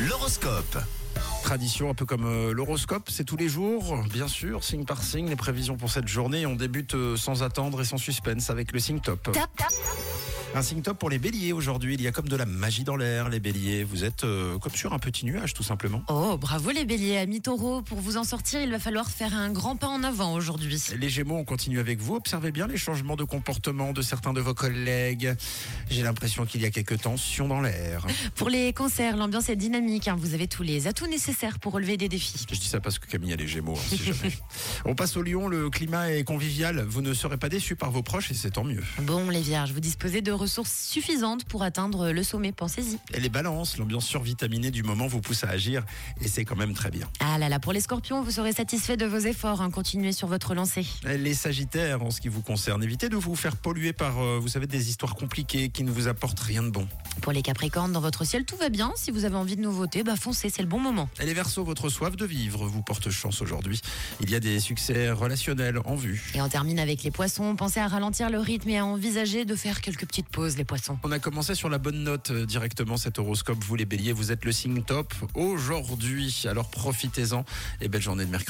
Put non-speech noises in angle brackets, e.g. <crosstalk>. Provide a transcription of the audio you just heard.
L'horoscope. Tradition un peu comme euh, l'horoscope, c'est tous les jours, bien sûr, signe par signe, les prévisions pour cette journée. On débute euh, sans attendre et sans suspense avec le signe top. Tap, tap. Un signe top pour les béliers aujourd'hui. Il y a comme de la magie dans l'air, les béliers. Vous êtes euh, comme sur un petit nuage, tout simplement. Oh, bravo les béliers, amis taureaux. Pour vous en sortir, il va falloir faire un grand pas en avant aujourd'hui. Les gémeaux, on continue avec vous. Observez bien les changements de comportement de certains de vos collègues. J'ai l'impression qu'il y a quelques tensions dans l'air. Pour les cancers, l'ambiance est dynamique. hein. Vous avez tous les atouts nécessaires pour relever des défis. Je dis ça parce que Camille a les gémeaux, hein, si jamais. <laughs> On passe au Lyon, le climat est convivial. Vous ne serez pas déçus par vos proches et c'est tant mieux. Bon, les vierges, vous disposez de ressources suffisantes pour atteindre le sommet. Pensez-y. Et les balances, l'ambiance survitaminée du moment vous pousse à agir et c'est quand même très bien. Ah là là, pour les scorpions, vous serez satisfait de vos efforts. hein. Continuez sur votre lancée. Les sagittaires, en ce qui vous concerne, évitez de vous faire polluer par, euh, vous savez, des histoires compliquées qui ne vous apportent rien de bon. Pour les capricornes, dans votre ciel, tout va bien. Si vous avez envie de nouveautés, bah foncez, c'est le bon moment. Et les votre soif de vivre vous porte chance aujourd'hui. Il y a des succès relationnels en vue. Et on termine avec les poissons. Pensez à ralentir le rythme et à envisager de faire quelques petites pauses, les poissons. On a commencé sur la bonne note euh, directement cet horoscope. Vous les béliers, vous êtes le signe top aujourd'hui. Alors profitez-en et belle journée de mercredi.